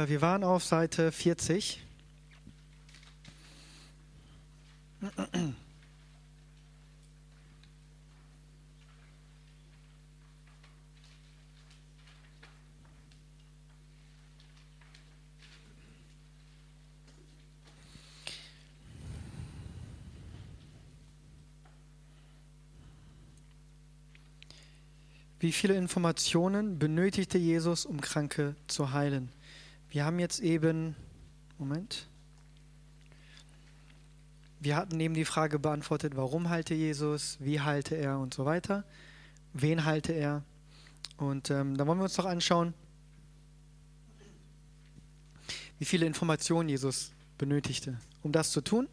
Äh, wir waren auf Seite 40. Wie viele Informationen benötigte Jesus, um Kranke zu heilen? Wir haben jetzt eben, Moment, wir hatten eben die Frage beantwortet, warum halte Jesus, wie halte er und so weiter, wen halte er. Und ähm, dann wollen wir uns doch anschauen, wie viele Informationen Jesus benötigte, um das zu tun.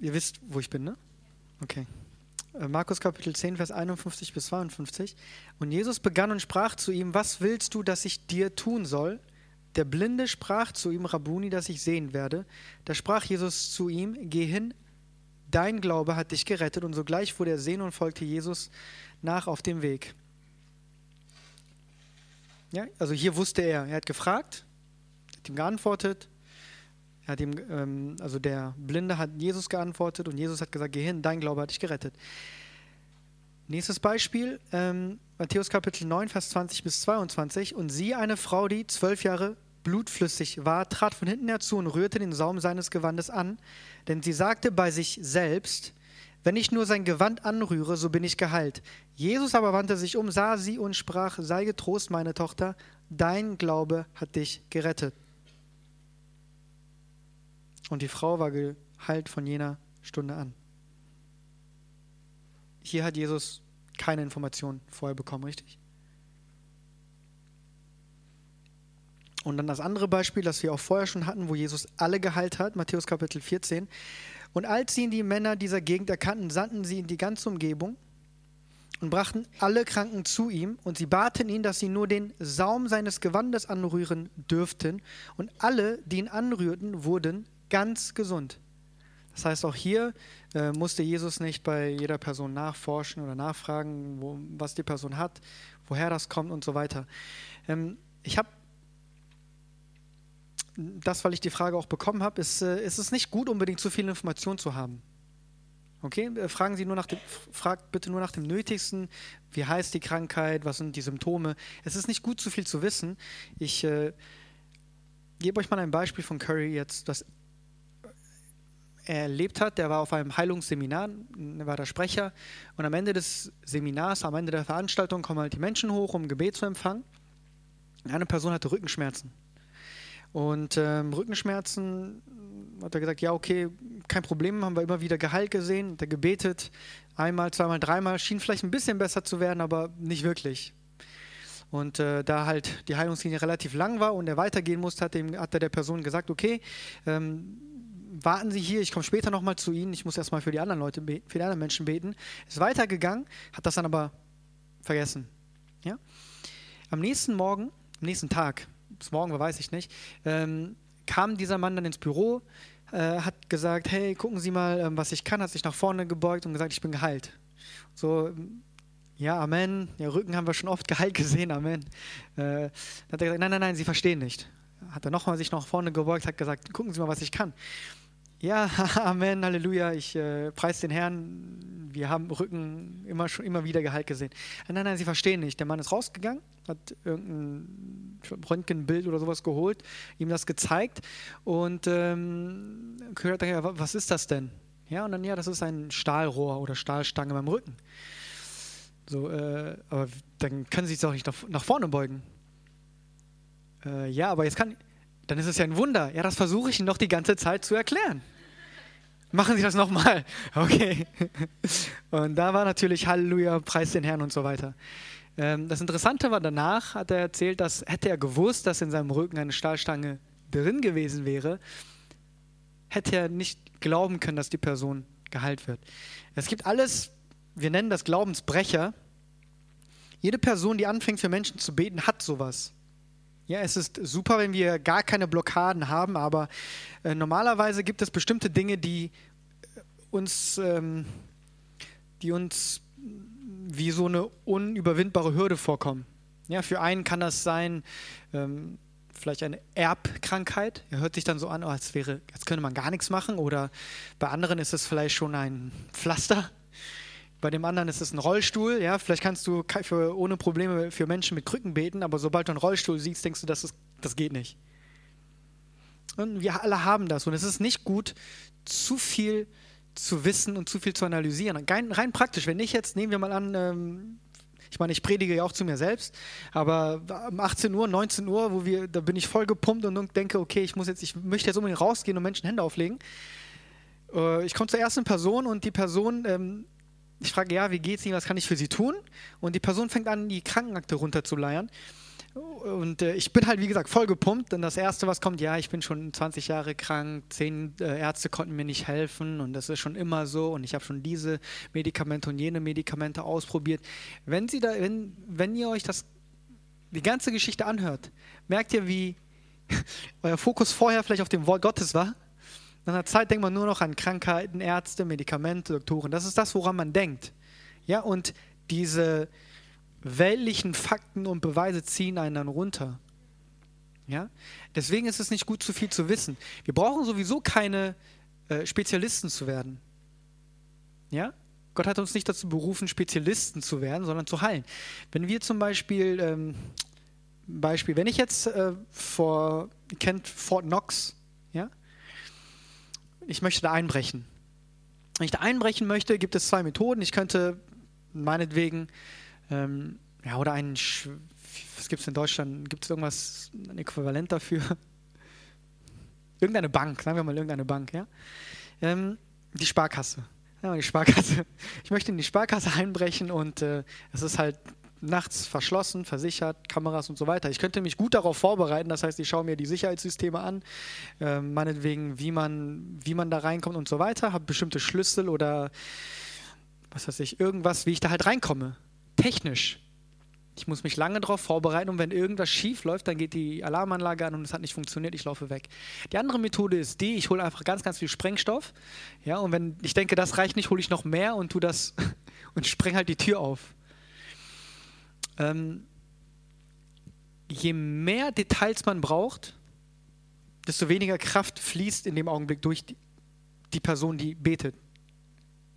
Ihr wisst, wo ich bin, ne? Okay. Äh, Markus Kapitel 10, Vers 51 bis 52. Und Jesus begann und sprach zu ihm, was willst du, dass ich dir tun soll? Der Blinde sprach zu ihm, Rabuni, dass ich sehen werde. Da sprach Jesus zu ihm, geh hin, dein Glaube hat dich gerettet. Und sogleich wurde er sehen und folgte Jesus nach auf dem Weg. Ja, also hier wusste er, er hat gefragt, hat ihm geantwortet, er hat ihm, ähm, also der Blinde hat Jesus geantwortet und Jesus hat gesagt, geh hin, dein Glaube hat dich gerettet. Nächstes Beispiel, ähm, Matthäus Kapitel 9, Vers 20 bis 22. Und sie, eine Frau, die zwölf Jahre blutflüssig war, trat von hinten herzu und rührte den Saum seines Gewandes an, denn sie sagte bei sich selbst, wenn ich nur sein Gewand anrühre, so bin ich geheilt. Jesus aber wandte sich um, sah sie und sprach, sei getrost, meine Tochter, dein Glaube hat dich gerettet. Und die Frau war geheilt von jener Stunde an. Hier hat Jesus keine Informationen vorher bekommen, richtig? Und dann das andere Beispiel, das wir auch vorher schon hatten, wo Jesus alle geheilt hat, Matthäus Kapitel 14. Und als sie die Männer dieser Gegend erkannten, sandten sie in die ganze Umgebung und brachten alle Kranken zu ihm und sie baten ihn, dass sie nur den Saum seines Gewandes anrühren dürften. Und alle, die ihn anrührten, wurden ganz gesund. Das heißt, auch hier äh, musste Jesus nicht bei jeder Person nachforschen oder nachfragen, wo, was die Person hat, woher das kommt und so weiter. Ähm, ich habe das, weil ich die Frage auch bekommen habe, ist, äh, ist es nicht gut, unbedingt zu viel Information zu haben. Okay, äh, fragen Sie nur nach dem, fragt bitte nur nach dem Nötigsten. Wie heißt die Krankheit? Was sind die Symptome? Es ist nicht gut, zu viel zu wissen. Ich äh, gebe euch mal ein Beispiel von Curry jetzt, das erlebt hat. Der war auf einem Heilungsseminar, war der Sprecher. Und am Ende des Seminars, am Ende der Veranstaltung kommen halt die Menschen hoch, um Gebet zu empfangen. Eine Person hatte Rückenschmerzen. Und ähm, Rückenschmerzen hat er gesagt, ja, okay, kein Problem, haben wir immer wieder geheilt gesehen. Hat er gebetet, einmal, zweimal, dreimal, schien vielleicht ein bisschen besser zu werden, aber nicht wirklich. Und äh, da halt die Heilungslinie relativ lang war und er weitergehen musste, hat, dem, hat er der Person gesagt, okay, ähm, warten Sie hier, ich komme später nochmal zu Ihnen, ich muss erstmal für die anderen Leute, für die anderen Menschen beten. Ist weitergegangen, hat das dann aber vergessen. Ja? Am nächsten Morgen, am nächsten Tag, bis morgen weiß ich nicht, ähm, kam dieser Mann dann ins Büro, äh, hat gesagt, hey, gucken Sie mal, ähm, was ich kann, hat sich nach vorne gebeugt und gesagt, ich bin geheilt. So, ja, Amen. Ja, Rücken haben wir schon oft geheilt gesehen, Amen. Äh, hat er gesagt, nein, nein, nein, Sie verstehen nicht. Hat er nochmal sich nach vorne gebeugt, hat gesagt, gucken Sie mal, was ich kann. Ja, Amen, Halleluja, ich äh, preise den Herrn. Wir haben Rücken immer, schon, immer wieder geheilt gesehen. Nein, nein, Sie verstehen nicht. Der Mann ist rausgegangen, hat irgendein Röntgenbild oder sowas geholt, ihm das gezeigt und ähm, gehört daher, was ist das denn? Ja, und dann, ja, das ist ein Stahlrohr oder Stahlstange beim Rücken. So, äh, aber dann können Sie sich doch nicht nach, nach vorne beugen. Äh, ja, aber jetzt kann, dann ist es ja ein Wunder. Ja, das versuche ich Ihnen noch die ganze Zeit zu erklären. Machen Sie das nochmal. Okay. Und da war natürlich Halleluja, Preis den Herrn und so weiter. Ähm, das Interessante war, danach hat er erzählt, dass hätte er gewusst, dass in seinem Rücken eine Stahlstange drin gewesen wäre, hätte er nicht glauben können, dass die Person geheilt wird. Es gibt alles, wir nennen das Glaubensbrecher. Jede Person, die anfängt für Menschen zu beten, hat sowas. Ja, es ist super, wenn wir gar keine Blockaden haben, aber äh, normalerweise gibt es bestimmte Dinge, die äh, uns, ähm, die uns wie so eine unüberwindbare Hürde vorkommen. Ja, für einen kann das sein, ähm, vielleicht eine Erbkrankheit. Er hört sich dann so an, oh, als, wäre, als könnte man gar nichts machen. Oder bei anderen ist es vielleicht schon ein Pflaster. Bei dem anderen ist es ein Rollstuhl. Ja, vielleicht kannst du für, ohne Probleme für Menschen mit Krücken beten, aber sobald du einen Rollstuhl siehst, denkst du, das, ist, das geht nicht. Und wir alle haben das. Und es ist nicht gut, zu viel zu wissen und zu viel zu analysieren. Rein, rein praktisch, wenn ich jetzt, nehmen wir mal an, ähm, ich meine, ich predige ja auch zu mir selbst, aber um 18 Uhr, 19 Uhr, wo wir, da bin ich voll gepumpt und denke, okay, ich muss jetzt, ich möchte jetzt unbedingt rausgehen und Menschen Hände auflegen. Äh, ich komme zur ersten Person und die Person, ähm, ich frage, ja, wie geht's Ihnen, was kann ich für Sie tun? Und die Person fängt an, die Krankenakte runterzuleiern. Und äh, ich bin halt, wie gesagt, voll gepumpt. Und das Erste, was kommt, ja, ich bin schon 20 Jahre krank, zehn äh, Ärzte konnten mir nicht helfen und das ist schon immer so. Und ich habe schon diese Medikamente und jene Medikamente ausprobiert. Wenn, Sie da, wenn, wenn ihr euch das, die ganze Geschichte anhört, merkt ihr, wie euer Fokus vorher vielleicht auf dem Wort Gottes war. Nach einer Zeit denkt man nur noch an Krankheiten, Ärzte, Medikamente, Doktoren. Das ist das, woran man denkt. Ja, und diese weltlichen Fakten und Beweise ziehen einen dann runter. Ja? Deswegen ist es nicht gut, zu viel zu wissen. Wir brauchen sowieso keine äh, Spezialisten zu werden. Ja? Gott hat uns nicht dazu berufen, Spezialisten zu werden, sondern zu heilen. Wenn wir zum Beispiel, ähm, Beispiel, wenn ich jetzt äh, vor, kennt Fort Knox? Ich möchte da einbrechen. Wenn ich da einbrechen möchte, gibt es zwei Methoden. Ich könnte meinetwegen ähm, ja, oder ein, was gibt es in Deutschland? Gibt es irgendwas, ein Äquivalent dafür? Irgendeine Bank, sagen wir mal irgendeine Bank, ja? Ähm, die Sparkasse. Ja, die Sparkasse. Ich möchte in die Sparkasse einbrechen und äh, es ist halt nachts verschlossen, versichert, Kameras und so weiter. Ich könnte mich gut darauf vorbereiten, das heißt, ich schaue mir die Sicherheitssysteme an, äh, meinetwegen, wie man, wie man da reinkommt und so weiter, habe bestimmte Schlüssel oder was weiß ich, irgendwas, wie ich da halt reinkomme technisch. Ich muss mich lange darauf vorbereiten und wenn irgendwas schief läuft, dann geht die Alarmanlage an und es hat nicht funktioniert, ich laufe weg. Die andere Methode ist die, ich hole einfach ganz, ganz viel Sprengstoff. Ja, und wenn ich denke, das reicht nicht, hole ich noch mehr und tu das und spreng halt die Tür auf. Ähm, je mehr Details man braucht, desto weniger Kraft fließt in dem Augenblick durch die, die Person, die betet.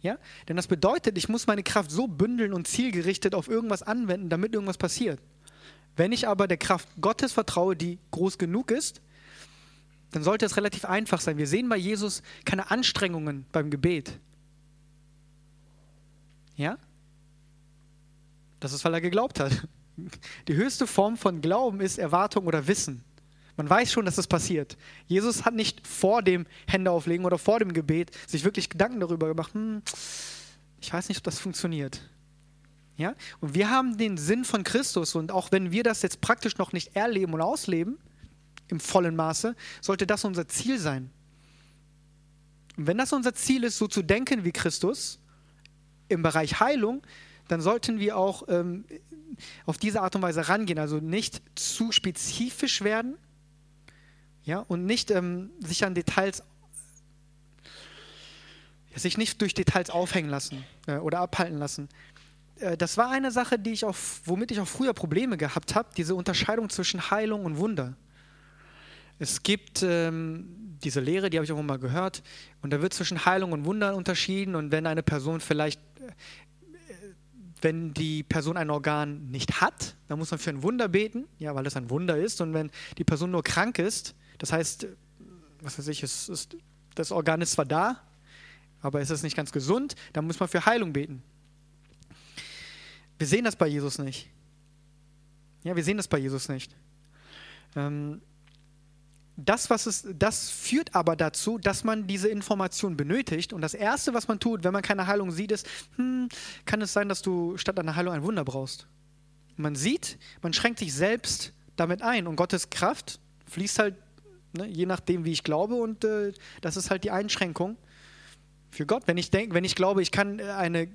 Ja? Denn das bedeutet, ich muss meine Kraft so bündeln und zielgerichtet auf irgendwas anwenden, damit irgendwas passiert. Wenn ich aber der Kraft Gottes vertraue, die groß genug ist, dann sollte es relativ einfach sein. Wir sehen bei Jesus keine Anstrengungen beim Gebet. Ja? Das ist, weil er geglaubt hat. Die höchste Form von Glauben ist Erwartung oder Wissen. Man weiß schon, dass es das passiert. Jesus hat nicht vor dem Händeauflegen oder vor dem Gebet sich wirklich Gedanken darüber gemacht, hm, ich weiß nicht, ob das funktioniert. Ja? Und wir haben den Sinn von Christus und auch wenn wir das jetzt praktisch noch nicht erleben und ausleben, im vollen Maße, sollte das unser Ziel sein. Und wenn das unser Ziel ist, so zu denken wie Christus im Bereich Heilung, dann sollten wir auch ähm, auf diese Art und Weise rangehen. Also nicht zu spezifisch werden, ja, und nicht ähm, sich an Details, sich nicht durch Details aufhängen lassen äh, oder abhalten lassen. Äh, das war eine Sache, die ich auch, womit ich auch früher Probleme gehabt habe, diese Unterscheidung zwischen Heilung und Wunder. Es gibt ähm, diese Lehre, die habe ich auch mal gehört, und da wird zwischen Heilung und Wunder unterschieden. Und wenn eine Person vielleicht, wenn die Person ein Organ nicht hat, dann muss man für ein Wunder beten, ja, weil es ein Wunder ist. Und wenn die Person nur krank ist, das heißt, was weiß ich, es ist, das Organ ist zwar da, aber es ist nicht ganz gesund, dann muss man für Heilung beten. Wir sehen das bei Jesus nicht. Ja, wir sehen das bei Jesus nicht. Ähm, das, was es, das führt aber dazu, dass man diese Information benötigt. Und das Erste, was man tut, wenn man keine Heilung sieht, ist, hm, kann es sein, dass du statt einer Heilung ein Wunder brauchst. Man sieht, man schränkt sich selbst damit ein. Und Gottes Kraft fließt halt Ne? Je nachdem, wie ich glaube. Und äh, das ist halt die Einschränkung für Gott. Wenn ich denke, wenn ich glaube, ich kann äh, eine,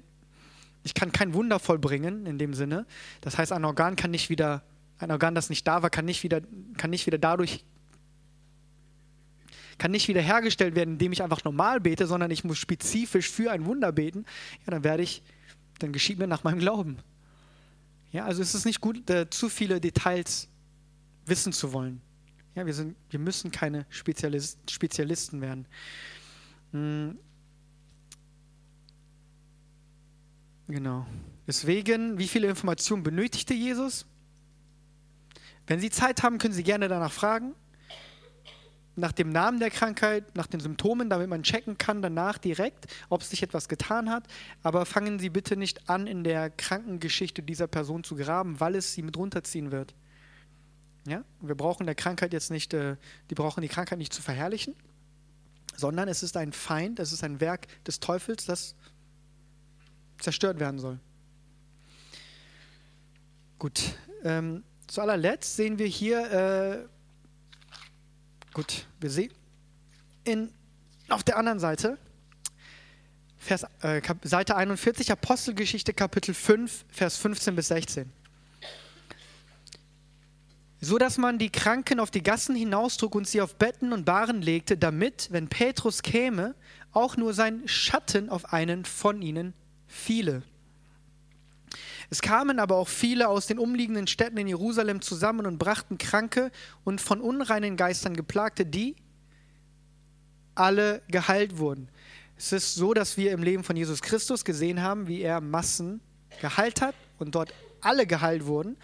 ich kann kein Wunder vollbringen in dem Sinne. Das heißt, ein Organ kann nicht wieder, ein Organ, das nicht da war, kann nicht wieder, kann nicht wieder dadurch kann nicht wieder hergestellt werden, indem ich einfach normal bete, sondern ich muss spezifisch für ein Wunder beten, ja, dann werde ich dann geschieht mir nach meinem Glauben. Ja, also es ist nicht gut, äh, zu viele Details wissen zu wollen. Ja, wir, sind, wir müssen keine Spezialist, Spezialisten werden. Hm. Genau. Deswegen, wie viele Informationen benötigte Jesus? Wenn Sie Zeit haben, können Sie gerne danach fragen. Nach dem Namen der Krankheit, nach den Symptomen, damit man checken kann danach direkt, ob sich etwas getan hat. Aber fangen Sie bitte nicht an, in der Krankengeschichte dieser Person zu graben, weil es Sie mit runterziehen wird. Ja? Wir brauchen der Krankheit jetzt nicht, äh, die brauchen die Krankheit nicht zu verherrlichen, sondern es ist ein Feind, es ist ein Werk des Teufels, das zerstört werden soll. Gut, ähm, zu allerletzt sehen wir hier, äh, gut, wir sehen in, auf der anderen Seite, Vers, äh, Seite 41, Apostelgeschichte Kapitel 5, Vers 15 bis 16 so dass man die Kranken auf die Gassen hinaustrug und sie auf Betten und Bahren legte, damit, wenn Petrus käme, auch nur sein Schatten auf einen von ihnen fiele. Es kamen aber auch viele aus den umliegenden Städten in Jerusalem zusammen und brachten Kranke und von unreinen Geistern geplagte, die alle geheilt wurden. Es ist so, dass wir im Leben von Jesus Christus gesehen haben, wie er Massen geheilt hat und dort alle geheilt wurden.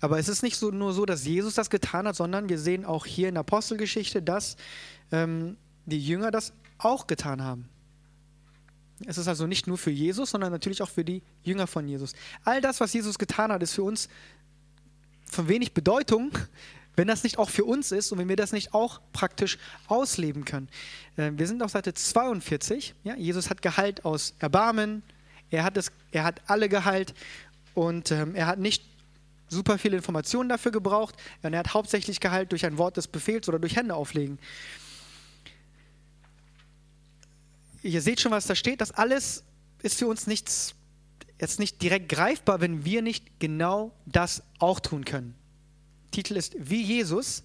Aber es ist nicht so, nur so, dass Jesus das getan hat, sondern wir sehen auch hier in der Apostelgeschichte, dass ähm, die Jünger das auch getan haben. Es ist also nicht nur für Jesus, sondern natürlich auch für die Jünger von Jesus. All das, was Jesus getan hat, ist für uns von wenig Bedeutung, wenn das nicht auch für uns ist und wenn wir das nicht auch praktisch ausleben können. Äh, wir sind auf Seite 42. Ja, Jesus hat Gehalt aus Erbarmen. Er hat, es, er hat alle geheilt und ähm, er hat nicht super viele Informationen dafür gebraucht. Und er hat hauptsächlich geheilt durch ein Wort des Befehls oder durch Hände auflegen. Ihr seht schon, was da steht. Das alles ist für uns nichts, jetzt nicht direkt greifbar, wenn wir nicht genau das auch tun können. Titel ist Wie Jesus.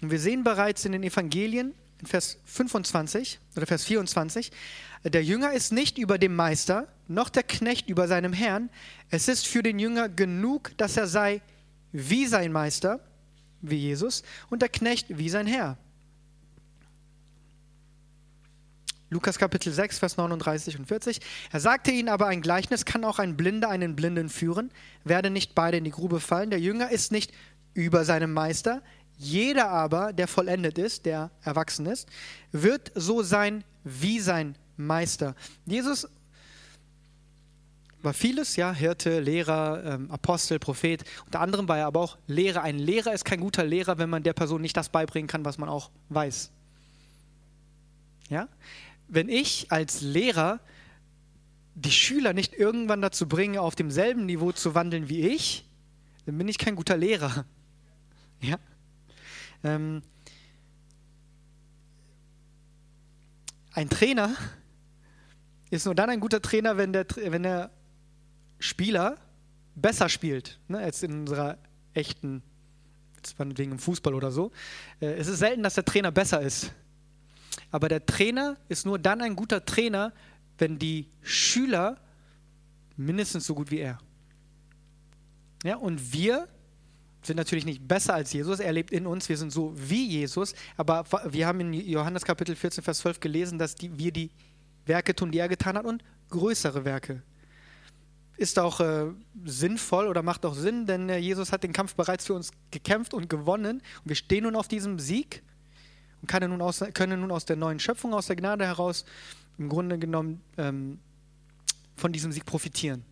Und wir sehen bereits in den Evangelien, in Vers 25 oder Vers 24, der Jünger ist nicht über dem Meister, noch der Knecht über seinem Herrn. Es ist für den Jünger genug, dass er sei wie sein Meister, wie Jesus, und der Knecht wie sein Herr. Lukas Kapitel 6, Vers 39 und 40. Er sagte ihnen aber, ein Gleichnis kann auch ein Blinder einen Blinden führen, werde nicht beide in die Grube fallen. Der Jünger ist nicht über seinem Meister, jeder aber, der vollendet ist, der erwachsen ist, wird so sein wie sein Meister. Jesus war vieles, ja, Hirte, Lehrer, ähm, Apostel, Prophet. Unter anderem war er aber auch Lehrer. Ein Lehrer ist kein guter Lehrer, wenn man der Person nicht das beibringen kann, was man auch weiß. Ja? Wenn ich als Lehrer die Schüler nicht irgendwann dazu bringe, auf demselben Niveau zu wandeln wie ich, dann bin ich kein guter Lehrer. Ja? Ähm, ein Trainer ist nur dann ein guter Trainer, wenn der, wenn der Spieler besser spielt ne, als in unserer echten, wegen im Fußball oder so. Äh, es ist selten, dass der Trainer besser ist. Aber der Trainer ist nur dann ein guter Trainer, wenn die Schüler mindestens so gut wie er. Ja, und wir sind natürlich nicht besser als Jesus, er lebt in uns, wir sind so wie Jesus, aber wir haben in Johannes Kapitel 14, Vers 12 gelesen, dass die, wir die Werke tun, die er getan hat und größere Werke. Ist auch äh, sinnvoll oder macht auch Sinn, denn äh, Jesus hat den Kampf bereits für uns gekämpft und gewonnen. Und wir stehen nun auf diesem Sieg und nun aus, können nun aus der neuen Schöpfung, aus der Gnade heraus im Grunde genommen ähm, von diesem Sieg profitieren.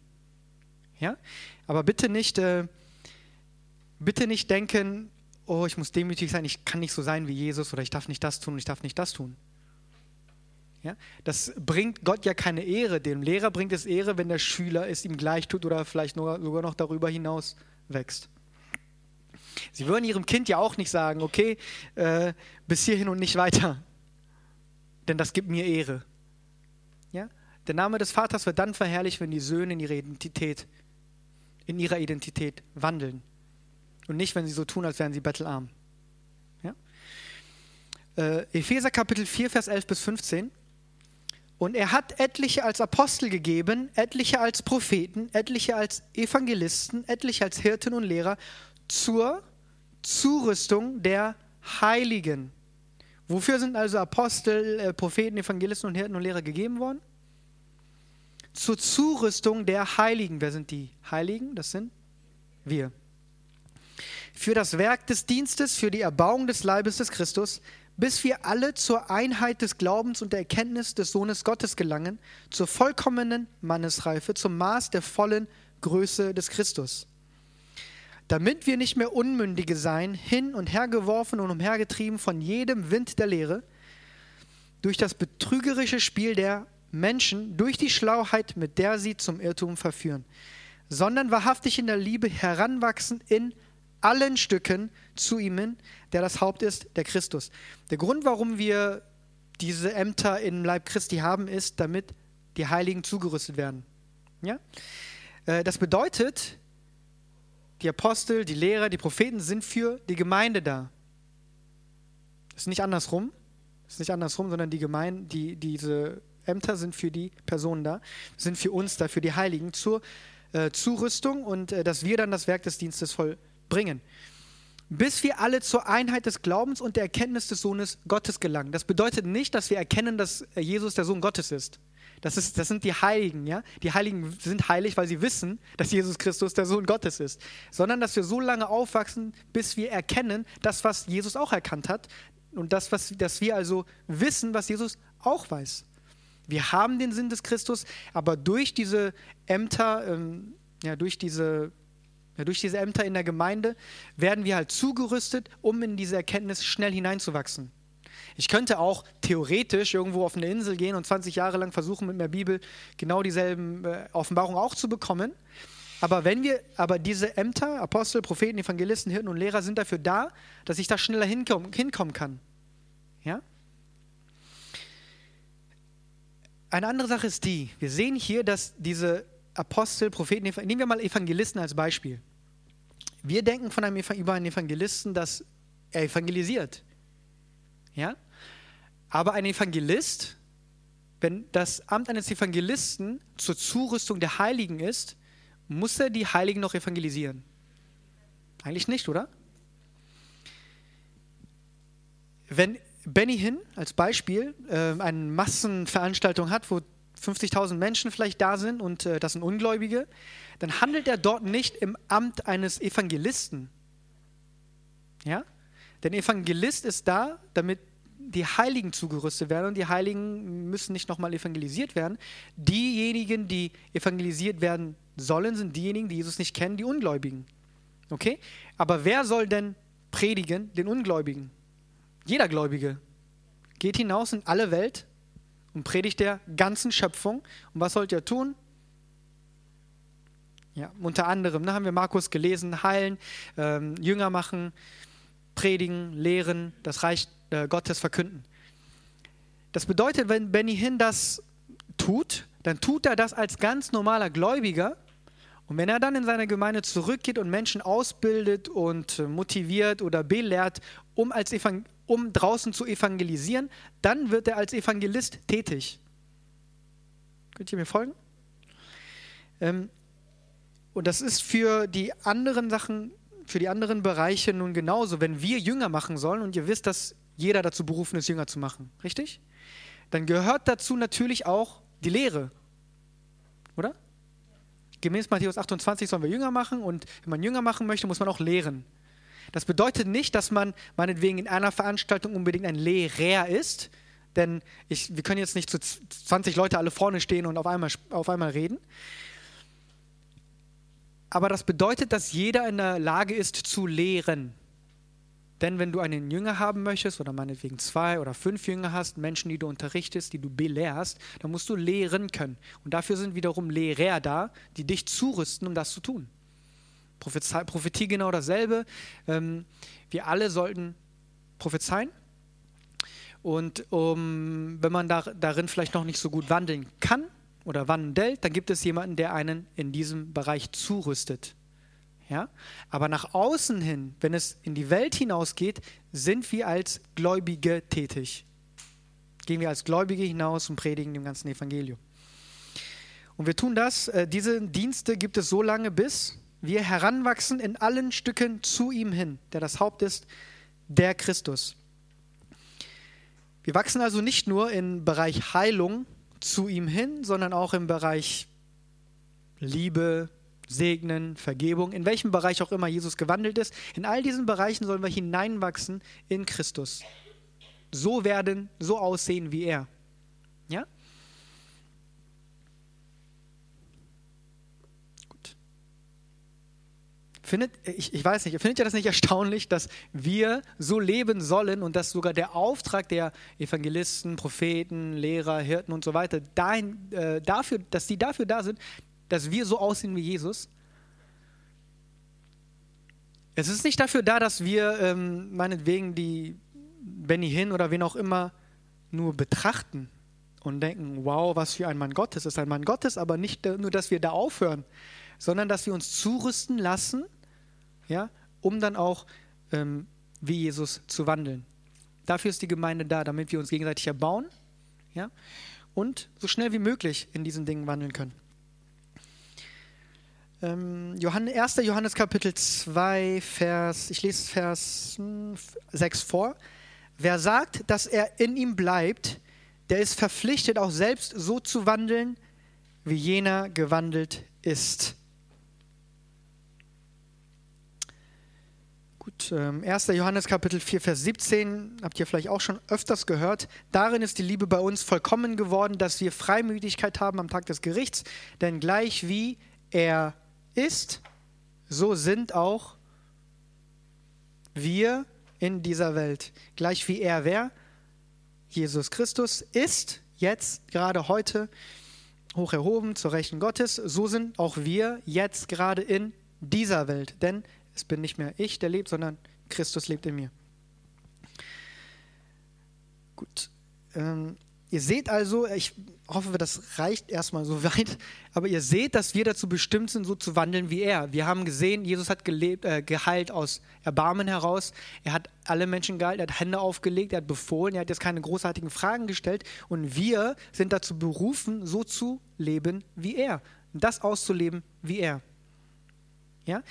Ja? Aber bitte nicht, äh, bitte nicht denken, oh, ich muss demütig sein, ich kann nicht so sein wie Jesus oder ich darf nicht das tun ich darf nicht das tun. Ja? Das bringt Gott ja keine Ehre. Dem Lehrer bringt es Ehre, wenn der Schüler es ihm gleich tut oder vielleicht sogar noch darüber hinaus wächst. Sie würden ihrem Kind ja auch nicht sagen, okay, äh, bis hierhin und nicht weiter. Denn das gibt mir Ehre. Ja? Der Name des Vaters wird dann verherrlicht, wenn die Söhne in ihrer Identität, in ihrer Identität wandeln. Und nicht, wenn sie so tun, als wären sie bettelarm. Ja? Äh, Epheser Kapitel 4, Vers 11 bis 15. Und er hat etliche als Apostel gegeben, etliche als Propheten, etliche als Evangelisten, etliche als Hirten und Lehrer zur Zurüstung der Heiligen. Wofür sind also Apostel, äh, Propheten, Evangelisten und Hirten und Lehrer gegeben worden? Zur Zurüstung der Heiligen. Wer sind die Heiligen? Das sind wir. Für das Werk des Dienstes, für die Erbauung des Leibes des Christus, bis wir alle zur Einheit des Glaubens und der Erkenntnis des Sohnes Gottes gelangen, zur vollkommenen Mannesreife, zum Maß der vollen Größe des Christus. Damit wir nicht mehr Unmündige sein, hin und her geworfen und umhergetrieben von jedem Wind der Lehre, durch das betrügerische Spiel der Menschen, durch die Schlauheit, mit der sie zum Irrtum verführen, sondern wahrhaftig in der Liebe heranwachsen in allen Stücken zu ihm hin, der das Haupt ist, der Christus. Der Grund, warum wir diese Ämter im Leib Christi haben, ist, damit die Heiligen zugerüstet werden. Ja? Äh, das bedeutet, die Apostel, die Lehrer, die Propheten sind für die Gemeinde da. Ist nicht andersrum. Ist nicht andersrum, sondern die Gemeinde, die, diese Ämter sind für die Personen da, sind für uns da, für die Heiligen zur äh, Zurüstung und äh, dass wir dann das Werk des Dienstes vollbringen bis wir alle zur Einheit des Glaubens und der Erkenntnis des Sohnes Gottes gelangen. Das bedeutet nicht, dass wir erkennen, dass Jesus der Sohn Gottes ist. Das, ist, das sind die Heiligen, ja. Die Heiligen sind heilig, weil sie wissen, dass Jesus Christus der Sohn Gottes ist. Sondern, dass wir so lange aufwachsen, bis wir erkennen, das, was Jesus auch erkannt hat. Und das, was, dass wir also wissen, was Jesus auch weiß. Wir haben den Sinn des Christus, aber durch diese Ämter, ähm, ja, durch diese durch diese Ämter in der Gemeinde werden wir halt zugerüstet, um in diese Erkenntnis schnell hineinzuwachsen. Ich könnte auch theoretisch irgendwo auf eine Insel gehen und 20 Jahre lang versuchen, mit der Bibel genau dieselben äh, Offenbarungen auch zu bekommen. Aber wenn wir, aber diese Ämter, Apostel, Propheten, Evangelisten, Hirten und Lehrer sind dafür da, dass ich da schneller hinkommen, hinkommen kann. Ja? Eine andere Sache ist die, wir sehen hier, dass diese Apostel, Propheten, nehmen wir mal Evangelisten als Beispiel. Wir denken von einem, über einen Evangelisten, dass er evangelisiert. Ja? Aber ein Evangelist, wenn das Amt eines Evangelisten zur Zurüstung der Heiligen ist, muss er die Heiligen noch evangelisieren? Eigentlich nicht, oder? Wenn Benny Hinn als Beispiel äh, eine Massenveranstaltung hat, wo 50.000 Menschen vielleicht da sind und äh, das sind Ungläubige, dann handelt er dort nicht im Amt eines Evangelisten. Ja? Denn Evangelist ist da, damit die Heiligen zugerüstet werden und die Heiligen müssen nicht nochmal evangelisiert werden. Diejenigen, die evangelisiert werden sollen, sind diejenigen, die Jesus nicht kennen, die Ungläubigen. Okay? Aber wer soll denn predigen? Den Ungläubigen. Jeder Gläubige geht hinaus in alle Welt und predigt der ganzen Schöpfung. Und was sollt ihr tun? Ja, unter anderem ne, haben wir Markus gelesen, heilen, ähm, Jünger machen, predigen, lehren, das Reich äh, Gottes verkünden. Das bedeutet, wenn Benny Hinn das tut, dann tut er das als ganz normaler Gläubiger. Und wenn er dann in seine Gemeinde zurückgeht und Menschen ausbildet und äh, motiviert oder belehrt, um, als um draußen zu evangelisieren, dann wird er als Evangelist tätig. Könnt ihr mir folgen? Ähm, und das ist für die anderen Sachen, für die anderen Bereiche nun genauso. Wenn wir Jünger machen sollen, und ihr wisst, dass jeder dazu berufen ist, Jünger zu machen, richtig? Dann gehört dazu natürlich auch die Lehre. Oder? Gemäß Matthäus 28 sollen wir Jünger machen und wenn man Jünger machen möchte, muss man auch lehren. Das bedeutet nicht, dass man meinetwegen in einer Veranstaltung unbedingt ein Lehrer ist, denn ich, wir können jetzt nicht zu 20 Leute alle vorne stehen und auf einmal, auf einmal reden, aber das bedeutet, dass jeder in der Lage ist zu lehren. Denn wenn du einen Jünger haben möchtest oder meinetwegen zwei oder fünf Jünger hast, Menschen, die du unterrichtest, die du belehrst, dann musst du lehren können. Und dafür sind wiederum Lehrer da, die dich zurüsten, um das zu tun. Prophezei Prophetie genau dasselbe. Ähm, wir alle sollten prophezeien. Und um, wenn man da, darin vielleicht noch nicht so gut wandeln kann, oder wandelt, dann gibt es jemanden, der einen in diesem Bereich zurüstet. Ja? Aber nach außen hin, wenn es in die Welt hinausgeht, sind wir als Gläubige tätig. Gehen wir als Gläubige hinaus und predigen dem ganzen Evangelium. Und wir tun das, äh, diese Dienste gibt es so lange, bis wir heranwachsen in allen Stücken zu ihm hin, der das Haupt ist, der Christus. Wir wachsen also nicht nur im Bereich Heilung zu ihm hin, sondern auch im Bereich Liebe, Segnen, Vergebung, in welchem Bereich auch immer Jesus gewandelt ist. In all diesen Bereichen sollen wir hineinwachsen in Christus. So werden, so aussehen wie er. Ja? Findet, ich, ich weiß nicht, findet ihr das nicht erstaunlich, dass wir so leben sollen und dass sogar der Auftrag der Evangelisten, Propheten, Lehrer, Hirten und so weiter dahin, äh, dafür, dass die dafür da sind, dass wir so aussehen wie Jesus? Es ist nicht dafür da, dass wir ähm, meinetwegen die Benny Hinn oder wen auch immer nur betrachten und denken, wow, was für ein Mann Gottes ist ein Mann Gottes, aber nicht nur, dass wir da aufhören, sondern dass wir uns zurüsten lassen ja, um dann auch ähm, wie Jesus zu wandeln. Dafür ist die Gemeinde da, damit wir uns gegenseitig erbauen ja, und so schnell wie möglich in diesen Dingen wandeln können. Ähm, Johannes, 1. Johannes Kapitel 2, Vers, ich lese Vers 6 hm, vor. Wer sagt, dass er in ihm bleibt, der ist verpflichtet, auch selbst so zu wandeln, wie jener gewandelt ist. Gut, 1. Ähm, Johannes Kapitel 4, Vers 17, habt ihr vielleicht auch schon öfters gehört. Darin ist die Liebe bei uns vollkommen geworden, dass wir Freimütigkeit haben am Tag des Gerichts. Denn gleich wie er ist, so sind auch wir in dieser Welt. Gleich wie er wer? Jesus Christus ist jetzt, gerade heute, hoch erhoben zur Rechten Gottes. So sind auch wir jetzt gerade in dieser Welt. Denn es bin nicht mehr ich, der lebt, sondern Christus lebt in mir. Gut. Ähm, ihr seht also, ich hoffe, das reicht erstmal so weit, aber ihr seht, dass wir dazu bestimmt sind, so zu wandeln wie er. Wir haben gesehen, Jesus hat gelebt, äh, geheilt aus Erbarmen heraus. Er hat alle Menschen geheilt, er hat Hände aufgelegt, er hat befohlen, er hat jetzt keine großartigen Fragen gestellt. Und wir sind dazu berufen, so zu leben wie er. Das auszuleben wie er. Ja?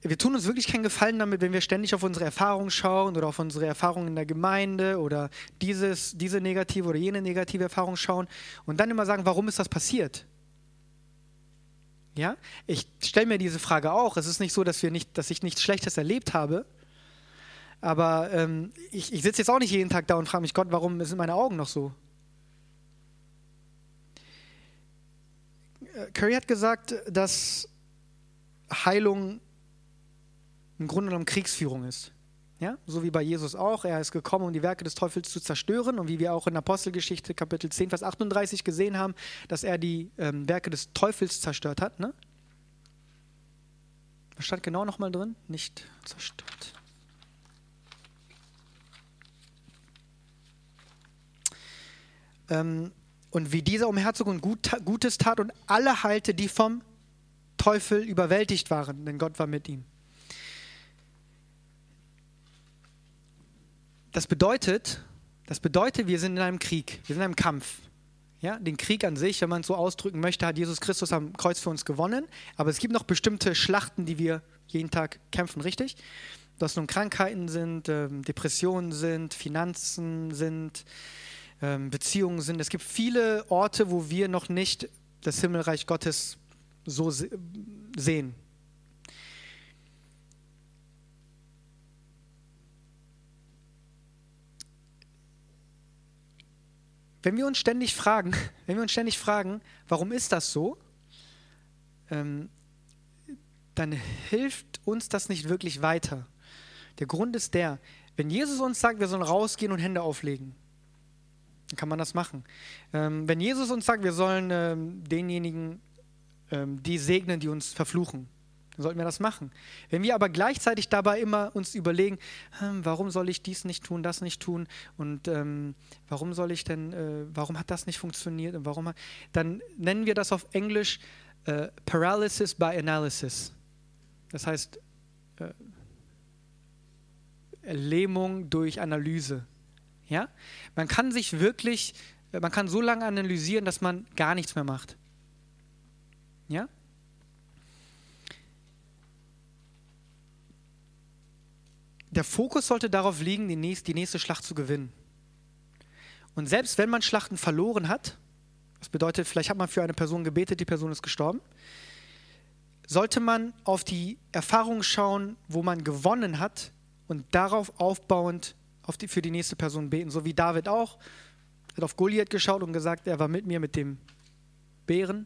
Wir tun uns wirklich keinen Gefallen damit, wenn wir ständig auf unsere Erfahrungen schauen oder auf unsere Erfahrungen in der Gemeinde oder dieses, diese negative oder jene negative Erfahrung schauen und dann immer sagen, warum ist das passiert? Ja, ich stelle mir diese Frage auch. Es ist nicht so, dass, wir nicht, dass ich nichts Schlechtes erlebt habe, aber ähm, ich, ich sitze jetzt auch nicht jeden Tag da und frage mich, Gott, warum sind meine Augen noch so? Curry hat gesagt, dass Heilung im Grunde genommen Kriegsführung ist. Ja, so wie bei Jesus auch. Er ist gekommen, um die Werke des Teufels zu zerstören. Und wie wir auch in Apostelgeschichte Kapitel 10, Vers 38 gesehen haben, dass er die ähm, Werke des Teufels zerstört hat. Ne? Was stand genau nochmal drin? Nicht zerstört. Ähm, und wie dieser umherzog und Gut, Gutes tat und alle heilte, die vom Teufel überwältigt waren, denn Gott war mit ihm. Das bedeutet, das bedeutet, wir sind in einem Krieg, wir sind in einem Kampf. Ja, den Krieg an sich, wenn man es so ausdrücken möchte, hat Jesus Christus am Kreuz für uns gewonnen. Aber es gibt noch bestimmte Schlachten, die wir jeden Tag kämpfen, richtig? Dass nun Krankheiten sind, ähm, Depressionen sind, Finanzen sind, ähm, Beziehungen sind. Es gibt viele Orte, wo wir noch nicht das Himmelreich Gottes so sehen. Wenn wir uns ständig fragen, wenn wir uns ständig fragen, warum ist das so, ähm, dann hilft uns das nicht wirklich weiter. Der Grund ist der, wenn Jesus uns sagt, wir sollen rausgehen und Hände auflegen, dann kann man das machen. Ähm, wenn Jesus uns sagt, wir sollen ähm, denjenigen, ähm, die segnen, die uns verfluchen, dann sollten wir das machen. Wenn wir aber gleichzeitig dabei immer uns überlegen, hm, warum soll ich dies nicht tun, das nicht tun und ähm, warum soll ich denn, äh, warum hat das nicht funktioniert und warum, dann nennen wir das auf Englisch äh, Paralysis by Analysis. Das heißt äh, Lähmung durch Analyse. Ja? Man kann sich wirklich, äh, man kann so lange analysieren, dass man gar nichts mehr macht. Ja? Der Fokus sollte darauf liegen, die nächste, die nächste Schlacht zu gewinnen. Und selbst wenn man Schlachten verloren hat, das bedeutet, vielleicht hat man für eine Person gebetet, die Person ist gestorben, sollte man auf die Erfahrung schauen, wo man gewonnen hat und darauf aufbauend auf die, für die nächste Person beten. So wie David auch. Hat auf Goliath geschaut und gesagt, er war mit mir mit dem Bären.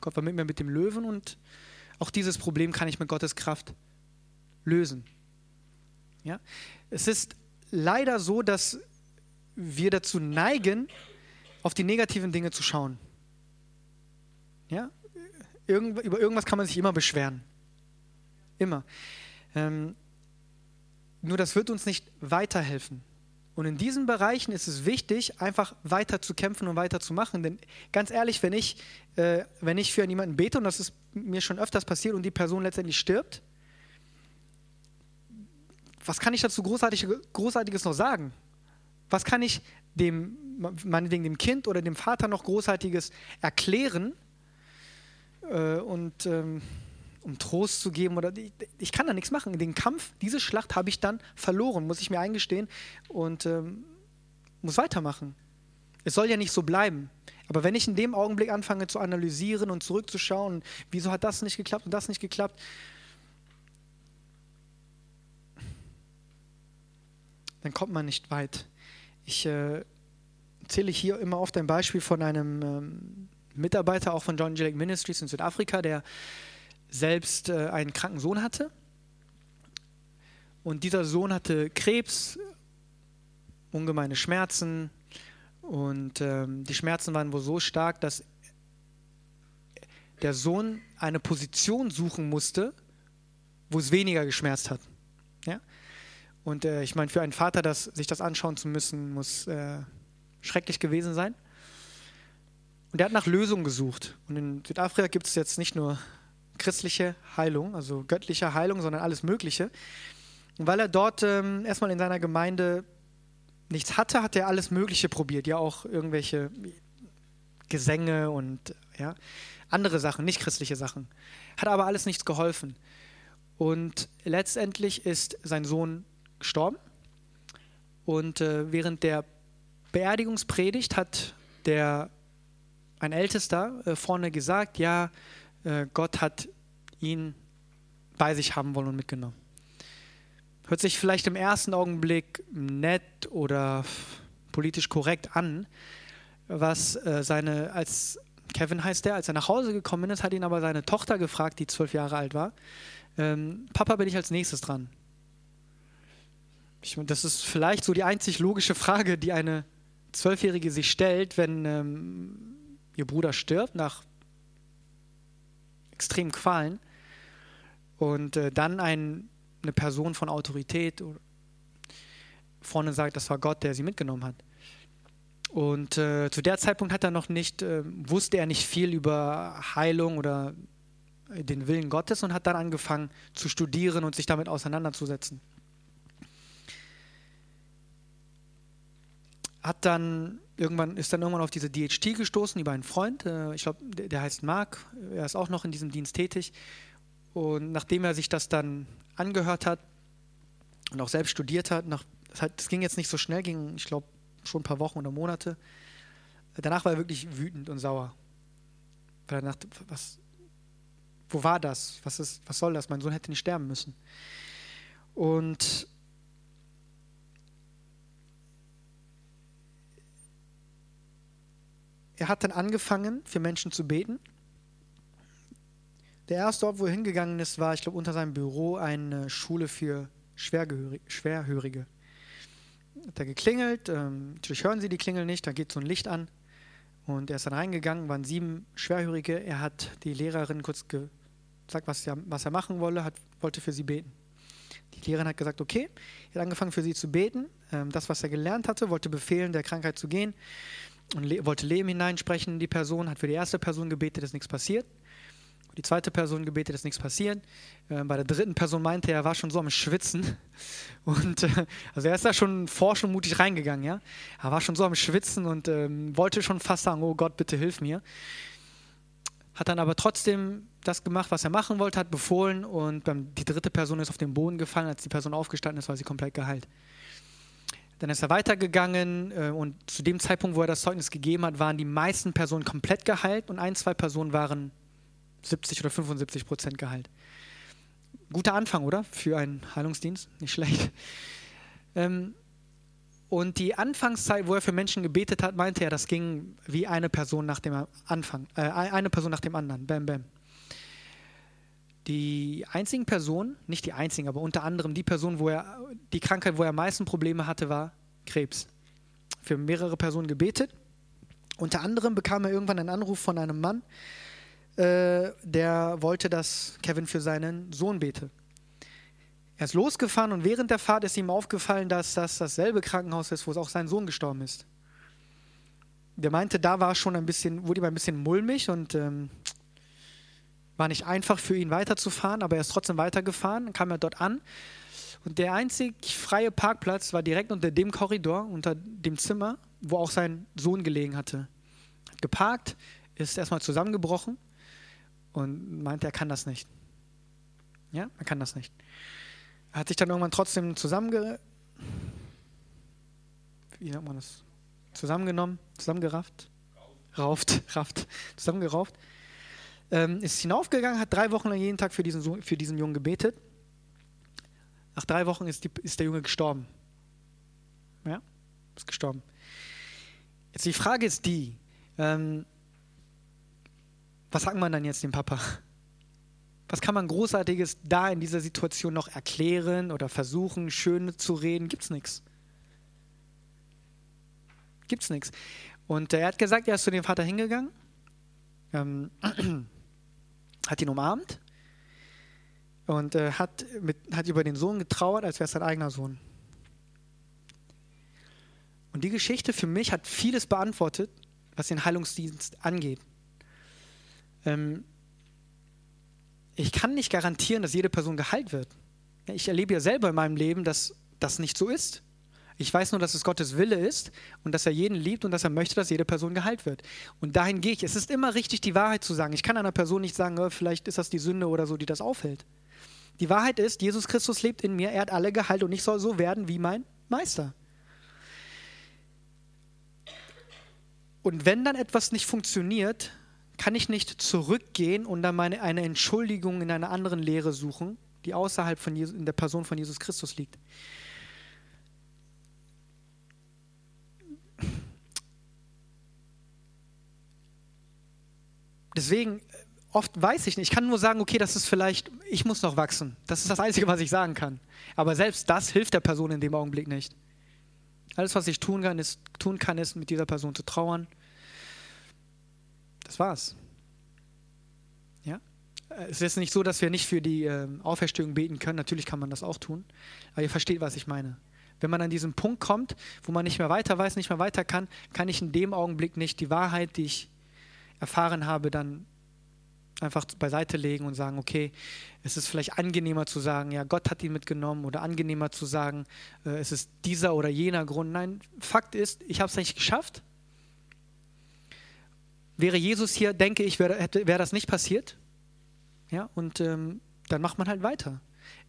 Gott war mit mir mit dem Löwen und auch dieses Problem kann ich mit Gottes Kraft lösen. Ja? Es ist leider so, dass wir dazu neigen, auf die negativen Dinge zu schauen. Ja? Irgend, über irgendwas kann man sich immer beschweren. Immer. Ähm, nur das wird uns nicht weiterhelfen. Und in diesen Bereichen ist es wichtig, einfach weiter zu kämpfen und weiter zu machen. Denn ganz ehrlich, wenn ich, äh, wenn ich für jemanden bete, und das ist mir schon öfters passiert, und die Person letztendlich stirbt, was kann ich dazu Großartig, Großartiges noch sagen? Was kann ich dem, meinetwegen dem Kind oder dem Vater noch Großartiges erklären äh, und ähm, um Trost zu geben? Oder ich, ich, kann da nichts machen. Den Kampf, diese Schlacht habe ich dann verloren, muss ich mir eingestehen und ähm, muss weitermachen. Es soll ja nicht so bleiben. Aber wenn ich in dem Augenblick anfange zu analysieren und zurückzuschauen, wieso hat das nicht geklappt und das nicht geklappt, dann kommt man nicht weit. Ich äh, zähle hier immer oft ein Beispiel von einem ähm, Mitarbeiter auch von John G. Lake Ministries in Südafrika, der selbst äh, einen kranken Sohn hatte. Und dieser Sohn hatte Krebs, ungemeine Schmerzen. Und ähm, die Schmerzen waren wohl so stark, dass der Sohn eine Position suchen musste, wo es weniger geschmerzt hat. Ja? Und äh, ich meine, für einen Vater, das, sich das anschauen zu müssen, muss äh, schrecklich gewesen sein. Und er hat nach Lösungen gesucht. Und in Südafrika gibt es jetzt nicht nur christliche Heilung, also göttliche Heilung, sondern alles Mögliche. Und weil er dort ähm, erstmal in seiner Gemeinde nichts hatte, hat er alles Mögliche probiert. Ja, auch irgendwelche Gesänge und ja, andere Sachen, nicht christliche Sachen. Hat aber alles nichts geholfen. Und letztendlich ist sein Sohn gestorben. Und äh, während der Beerdigungspredigt hat der, ein Ältester äh, vorne gesagt, ja, äh, Gott hat ihn bei sich haben wollen und mitgenommen. Hört sich vielleicht im ersten Augenblick nett oder politisch korrekt an, was äh, seine, als Kevin heißt der, als er nach Hause gekommen ist, hat ihn aber seine Tochter gefragt, die zwölf Jahre alt war, ähm, Papa, bin ich als nächstes dran? Ich, das ist vielleicht so die einzig logische Frage, die eine Zwölfjährige sich stellt, wenn ähm, ihr Bruder stirbt nach extremen Qualen und äh, dann ein, eine Person von Autorität vorne sagt, das war Gott, der sie mitgenommen hat. Und äh, zu der Zeitpunkt hat er noch nicht, äh, wusste er nicht viel über Heilung oder den Willen Gottes und hat dann angefangen zu studieren und sich damit auseinanderzusetzen. Hat dann irgendwann ist dann irgendwann auf diese DHT gestoßen über einen Freund. Äh, ich glaube, der, heißt Marc. Er ist auch noch in diesem Dienst tätig. Und nachdem er sich das dann angehört hat und auch selbst studiert hat, nach, das, ging jetzt nicht so schnell, ging, ich glaube, schon ein paar Wochen oder Monate. Danach war er wirklich wütend und sauer. Weil er dachte, was, wo war das? Was, ist, was soll das? Mein Sohn hätte nicht sterben müssen. Und er hat dann angefangen, für Menschen zu beten. Der erste Ort, wo er hingegangen ist, war, ich glaube, unter seinem Büro eine Schule für Schwerhörige. Hat er geklingelt, ähm, natürlich hören sie die Klingel nicht, da geht so ein Licht an. Und er ist dann reingegangen, waren sieben Schwerhörige. Er hat die Lehrerin kurz gesagt, was er, was er machen wolle, hat, wollte für sie beten. Die Lehrerin hat gesagt, okay, er hat angefangen für sie zu beten. Ähm, das, was er gelernt hatte, wollte befehlen, der Krankheit zu gehen und le wollte Leben hineinsprechen in die Person, hat für die erste Person gebetet, dass nichts passiert. Die zweite Person gebetet, ist nichts passiert. Äh, bei der dritten Person meinte er, er war schon so am Schwitzen. Und äh, also er ist da schon forsch und mutig reingegangen, ja. Er war schon so am Schwitzen und ähm, wollte schon fast sagen, oh Gott, bitte hilf mir. Hat dann aber trotzdem das gemacht, was er machen wollte, hat befohlen und die dritte Person ist auf den Boden gefallen. Als die Person aufgestanden ist, war sie komplett geheilt. Dann ist er weitergegangen äh, und zu dem Zeitpunkt, wo er das Zeugnis gegeben hat, waren die meisten Personen komplett geheilt und ein, zwei Personen waren 70 oder 75 Prozent geheilt. Guter Anfang, oder? Für einen Heilungsdienst. Nicht schlecht. Ähm, und die Anfangszeit, wo er für Menschen gebetet hat, meinte er, das ging wie eine Person nach dem Anfang, äh, eine Person nach dem anderen. Bam, bam. Die einzigen Personen, nicht die einzigen, aber unter anderem die Person, wo er die Krankheit, wo er am meisten Probleme hatte, war Krebs. Für mehrere Personen gebetet. Unter anderem bekam er irgendwann einen Anruf von einem Mann, äh, der wollte, dass Kevin für seinen Sohn bete. Er ist losgefahren und während der Fahrt ist ihm aufgefallen, dass das dasselbe Krankenhaus ist, wo auch sein Sohn gestorben ist. Der meinte, da war schon ein bisschen, wurde ihm ein bisschen mulmig und ähm, war nicht einfach für ihn weiterzufahren, aber er ist trotzdem weitergefahren, kam er dort an und der einzig freie Parkplatz war direkt unter dem Korridor, unter dem Zimmer, wo auch sein Sohn gelegen hatte. Hat geparkt, ist erstmal zusammengebrochen und meinte, er kann das nicht. Ja, er kann das nicht. Er hat sich dann irgendwann trotzdem zusammenge... Wie nennt man das? Zusammengenommen, zusammengerafft, rauft, rafft, zusammengerauft ähm, ist hinaufgegangen, hat drei Wochen lang jeden Tag für diesen, für diesen Jungen gebetet. Nach drei Wochen ist, die, ist der Junge gestorben. Ja, ist gestorben. Jetzt die Frage ist die, ähm, was sagt man dann jetzt dem Papa? Was kann man Großartiges da in dieser Situation noch erklären oder versuchen, schön zu reden? Gibt's nichts. Gibt's nichts. Und er hat gesagt, er ist zu dem Vater hingegangen. Ähm, hat ihn umarmt und äh, hat, mit, hat über den Sohn getrauert, als wäre es sein eigener Sohn. Und die Geschichte für mich hat vieles beantwortet, was den Heilungsdienst angeht. Ähm, ich kann nicht garantieren, dass jede Person geheilt wird. Ich erlebe ja selber in meinem Leben, dass das nicht so ist. Ich weiß nur, dass es Gottes Wille ist und dass er jeden liebt und dass er möchte, dass jede Person geheilt wird. Und dahin gehe ich. Es ist immer richtig, die Wahrheit zu sagen. Ich kann einer Person nicht sagen, oh, vielleicht ist das die Sünde oder so, die das aufhält. Die Wahrheit ist, Jesus Christus lebt in mir, er hat alle geheilt und ich soll so werden wie mein Meister. Und wenn dann etwas nicht funktioniert, kann ich nicht zurückgehen und dann meine, eine Entschuldigung in einer anderen Lehre suchen, die außerhalb von Jesus, in der Person von Jesus Christus liegt. Deswegen, oft weiß ich nicht. Ich kann nur sagen, okay, das ist vielleicht, ich muss noch wachsen. Das ist das Einzige, was ich sagen kann. Aber selbst das hilft der Person in dem Augenblick nicht. Alles, was ich tun kann, ist, tun kann, ist mit dieser Person zu trauern. Das war's. Ja? Es ist nicht so, dass wir nicht für die äh, Auferstehung beten können. Natürlich kann man das auch tun. Aber ihr versteht, was ich meine. Wenn man an diesen Punkt kommt, wo man nicht mehr weiter weiß, nicht mehr weiter kann, kann ich in dem Augenblick nicht die Wahrheit, die ich erfahren habe, dann einfach beiseite legen und sagen, okay, es ist vielleicht angenehmer zu sagen, ja, Gott hat ihn mitgenommen oder angenehmer zu sagen, äh, es ist dieser oder jener Grund. Nein, Fakt ist, ich habe es nicht geschafft. Wäre Jesus hier, denke ich, wäre wär das nicht passiert. Ja, und ähm, dann macht man halt weiter.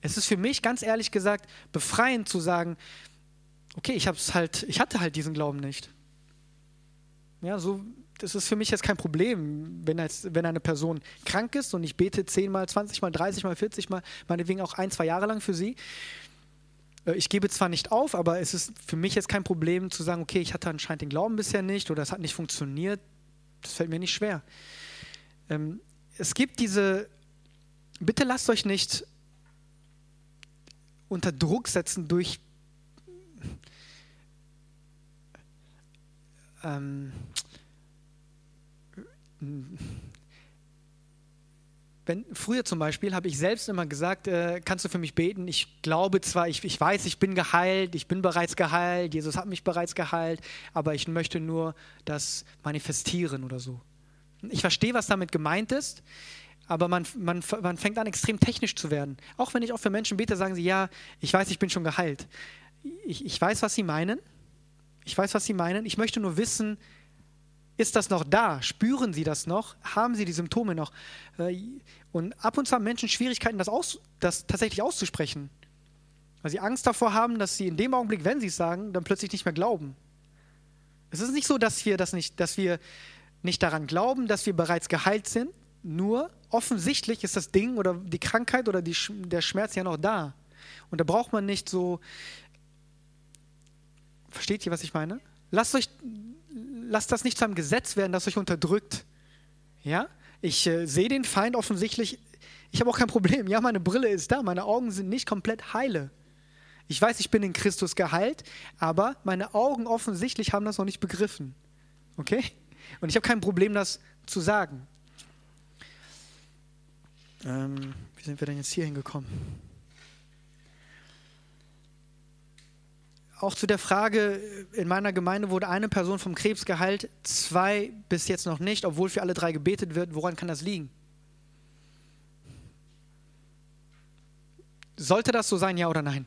Es ist für mich ganz ehrlich gesagt befreiend zu sagen, okay, ich habe halt, ich hatte halt diesen Glauben nicht. Ja, so das ist für mich jetzt kein Problem, wenn, als, wenn eine Person krank ist und ich bete 10 mal, 20 mal, 30 mal, 40 mal, meinetwegen auch ein, zwei Jahre lang für sie. Äh, ich gebe zwar nicht auf, aber es ist für mich jetzt kein Problem zu sagen, okay, ich hatte anscheinend den Glauben bisher nicht oder es hat nicht funktioniert. Das fällt mir nicht schwer. Ähm, es gibt diese, bitte lasst euch nicht unter Druck setzen durch ähm, wenn, früher zum Beispiel habe ich selbst immer gesagt, äh, kannst du für mich beten? Ich glaube zwar, ich, ich weiß, ich bin geheilt, ich bin bereits geheilt, Jesus hat mich bereits geheilt, aber ich möchte nur das manifestieren oder so. Ich verstehe, was damit gemeint ist, aber man, man, man fängt an, extrem technisch zu werden. Auch wenn ich auch für Menschen bete, sagen sie, ja, ich weiß, ich bin schon geheilt. Ich, ich weiß, was sie meinen. Ich weiß, was sie meinen. Ich möchte nur wissen, ist das noch da? Spüren sie das noch? Haben sie die Symptome noch? Äh, und ab und zu haben Menschen Schwierigkeiten, das, aus, das tatsächlich auszusprechen. Weil sie Angst davor haben, dass sie in dem Augenblick, wenn sie es sagen, dann plötzlich nicht mehr glauben. Es ist nicht so, dass wir das nicht, dass wir nicht daran glauben, dass wir bereits geheilt sind. Nur offensichtlich ist das Ding oder die Krankheit oder die, der Schmerz ja noch da. Und da braucht man nicht so. Versteht ihr, was ich meine? Lasst euch, lasst das nicht zu einem Gesetz werden, das euch unterdrückt. Ja? Ich äh, sehe den Feind offensichtlich. Ich habe auch kein Problem. Ja, meine Brille ist da. Meine Augen sind nicht komplett heile. Ich weiß, ich bin in Christus geheilt, aber meine Augen offensichtlich haben das noch nicht begriffen. Okay? Und ich habe kein Problem, das zu sagen. Ähm, wie sind wir denn jetzt hier hingekommen? Auch zu der Frage, in meiner Gemeinde wurde eine Person vom Krebs geheilt, zwei bis jetzt noch nicht, obwohl für alle drei gebetet wird. Woran kann das liegen? Sollte das so sein, ja oder nein?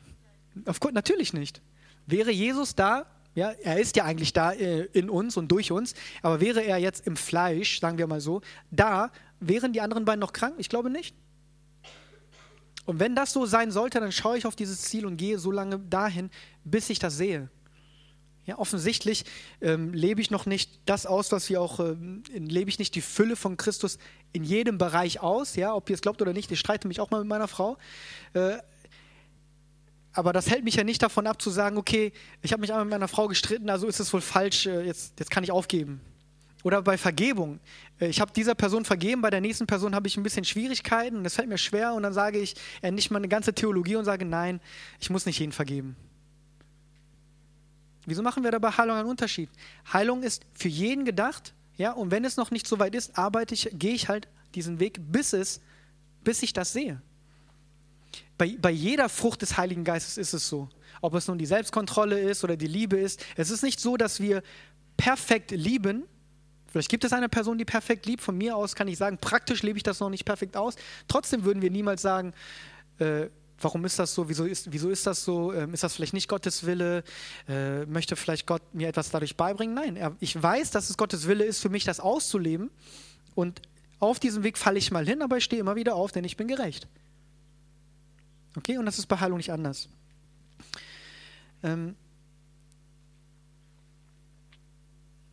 Natürlich nicht. Wäre Jesus da, ja, er ist ja eigentlich da äh, in uns und durch uns, aber wäre er jetzt im Fleisch, sagen wir mal so, da, wären die anderen beiden noch krank? Ich glaube nicht. Und wenn das so sein sollte, dann schaue ich auf dieses Ziel und gehe so lange dahin, bis ich das sehe. Ja, offensichtlich ähm, lebe ich noch nicht das aus, was wir auch, ähm, lebe ich nicht die Fülle von Christus in jedem Bereich aus, ja, ob ihr es glaubt oder nicht, ich streite mich auch mal mit meiner Frau. Äh, aber das hält mich ja nicht davon ab zu sagen, okay, ich habe mich einmal mit meiner Frau gestritten, also ist es wohl falsch, äh, jetzt, jetzt kann ich aufgeben. Oder bei Vergebung. Äh, ich habe dieser Person vergeben, bei der nächsten Person habe ich ein bisschen Schwierigkeiten und es fällt mir schwer und dann sage ich äh, nicht mal eine ganze Theologie und sage, nein, ich muss nicht jeden vergeben. Wieso machen wir da bei Heilung einen Unterschied? Heilung ist für jeden gedacht, ja, und wenn es noch nicht so weit ist, arbeite ich, gehe ich halt diesen Weg, bis es, bis ich das sehe. Bei, bei jeder Frucht des Heiligen Geistes ist es so. Ob es nun die Selbstkontrolle ist oder die Liebe ist. Es ist nicht so, dass wir perfekt lieben. Vielleicht gibt es eine Person, die perfekt liebt. Von mir aus kann ich sagen, praktisch lebe ich das noch nicht perfekt aus. Trotzdem würden wir niemals sagen, äh, warum ist das so, wieso ist, wieso ist das so, ähm, ist das vielleicht nicht Gottes Wille, äh, möchte vielleicht Gott mir etwas dadurch beibringen? Nein, er, ich weiß, dass es Gottes Wille ist, für mich das auszuleben und auf diesem Weg falle ich mal hin, aber ich stehe immer wieder auf, denn ich bin gerecht. Okay, und das ist bei Heilung nicht anders. Ähm,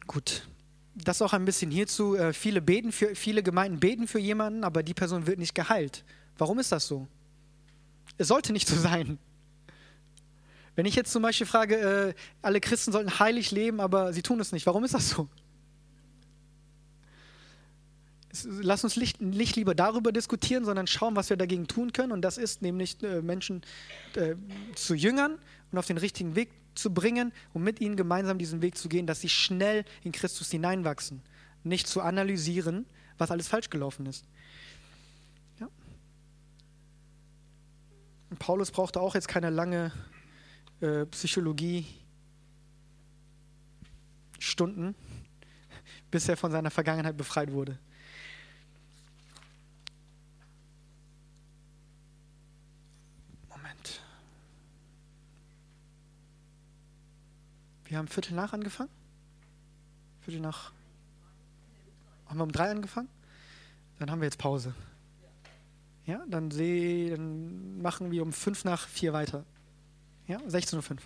gut, das auch ein bisschen hierzu. Äh, viele, beten für, viele Gemeinden beten für jemanden, aber die Person wird nicht geheilt. Warum ist das so? Es sollte nicht so sein. Wenn ich jetzt zum Beispiel frage, äh, alle Christen sollten heilig leben, aber sie tun es nicht, warum ist das so? lass uns nicht, nicht, lieber darüber diskutieren, sondern schauen, was wir dagegen tun können. Und das ist nämlich äh, Menschen zu jüngern und auf den richtigen Weg zu bringen und mit ihnen gemeinsam diesen Weg zu gehen, dass sie schnell in Christus hineinwachsen. Nicht zu analysieren, was alles falsch gelaufen ist. Ja. Paulus brauchte auch jetzt keine lange äh, Psychologie. Stunden, bis er von seiner Vergangenheit befreit wurde. Wir haben Viertel nach angefangen? Viertel nach. Haben wir um drei angefangen? Dann haben wir jetzt Pause. Ja, dann, seh, dann machen wir um fünf nach vier weiter. Ja, 16.05 Uhr.